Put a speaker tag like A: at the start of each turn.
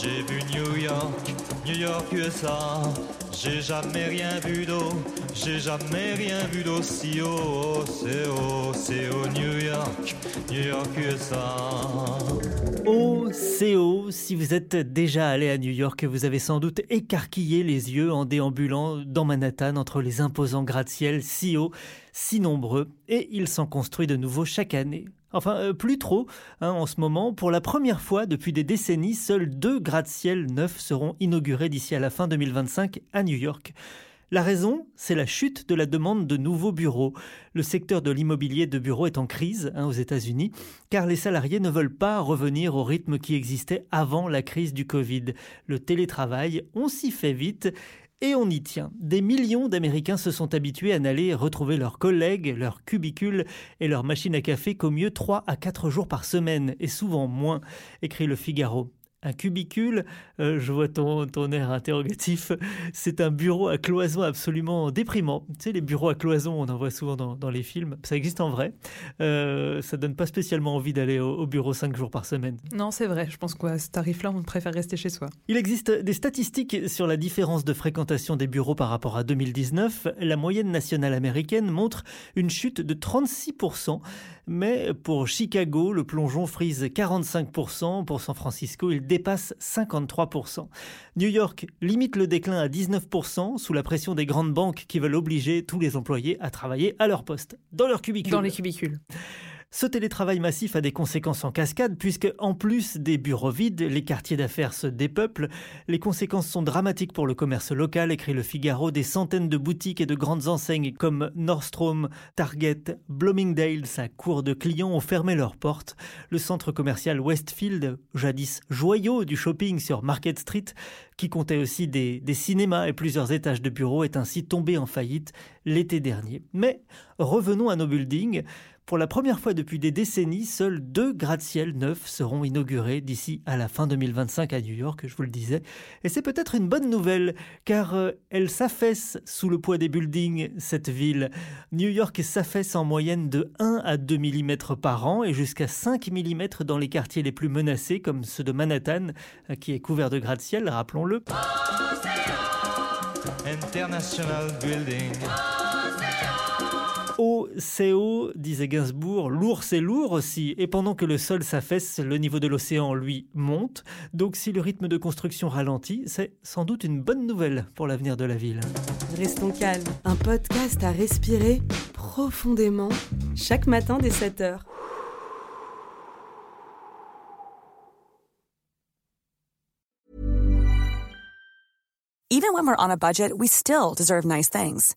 A: J'ai vu New York, New York USA. J'ai jamais rien vu d'eau, j'ai jamais rien vu d'aussi haut. C'est haut, c'est haut New York, New York USA.
B: Oh, haut. Si vous êtes déjà allé à New York, vous avez sans doute écarquillé les yeux en déambulant dans Manhattan entre les imposants gratte-ciel si hauts, si nombreux, et il s'en construit de nouveau chaque année. Enfin, euh, plus trop, hein, en ce moment. Pour la première fois depuis des décennies, seuls deux gratte-ciel neufs seront inaugurés d'ici à la fin 2025 à New York. La raison, c'est la chute de la demande de nouveaux bureaux. Le secteur de l'immobilier de bureaux est en crise hein, aux États-Unis, car les salariés ne veulent pas revenir au rythme qui existait avant la crise du Covid. Le télétravail, on s'y fait vite. Et on y tient. Des millions d'Américains se sont habitués à n'aller retrouver leurs collègues, leurs cubicules et leurs machines à café qu'au mieux 3 à 4 jours par semaine, et souvent moins, écrit le Figaro. Un cubicule, euh, je vois ton, ton air interrogatif, c'est un bureau à cloison absolument déprimant. Tu sais, les bureaux à cloison, on en voit souvent dans, dans les films, ça existe en vrai. Euh, ça donne pas spécialement envie d'aller au, au bureau 5 jours par semaine.
C: Non, c'est vrai. Je pense qu'à ce tarif-là, on préfère rester chez soi.
B: Il existe des statistiques sur la différence de fréquentation des bureaux par rapport à 2019. La moyenne nationale américaine montre une chute de 36%, mais pour Chicago, le plongeon frise 45%, pour San Francisco, il dépasse 53%. New York limite le déclin à 19% sous la pression des grandes banques qui veulent obliger tous les employés à travailler à leur poste, dans leur cubicule.
C: Dans les cubicules.
B: Ce télétravail massif a des conséquences en cascade puisque, en plus des bureaux vides, les quartiers d'affaires se dépeuplent. Les conséquences sont dramatiques pour le commerce local, écrit le Figaro. Des centaines de boutiques et de grandes enseignes comme Nordstrom, Target, Bloomingdale, sa cour de clients ont fermé leurs portes. Le centre commercial Westfield, jadis joyau du shopping sur Market Street, qui comptait aussi des, des cinémas et plusieurs étages de bureaux, est ainsi tombé en faillite l'été dernier. Mais revenons à nos buildings. Pour la première fois depuis des décennies, seuls deux gratte-ciel neufs seront inaugurés d'ici à la fin 2025 à New York, je vous le disais. Et c'est peut-être une bonne nouvelle, car euh, elle s'affaisse sous le poids des buildings, cette ville. New York s'affaisse en moyenne de 1 à 2 mm par an et jusqu'à 5 mm dans les quartiers les plus menacés, comme ceux de Manhattan, euh, qui est couvert de gratte-ciel, rappelons-le.
A: International Building.
B: C'est haut, disait Gainsbourg, lourd, c'est lourd aussi. Et pendant que le sol s'affaisse, le niveau de l'océan, lui, monte. Donc si le rythme de construction ralentit, c'est sans doute une bonne nouvelle pour l'avenir de la ville.
D: Restons calmes. Un podcast à respirer profondément chaque matin dès 7h.
E: Even when we're on a budget, we still deserve nice things.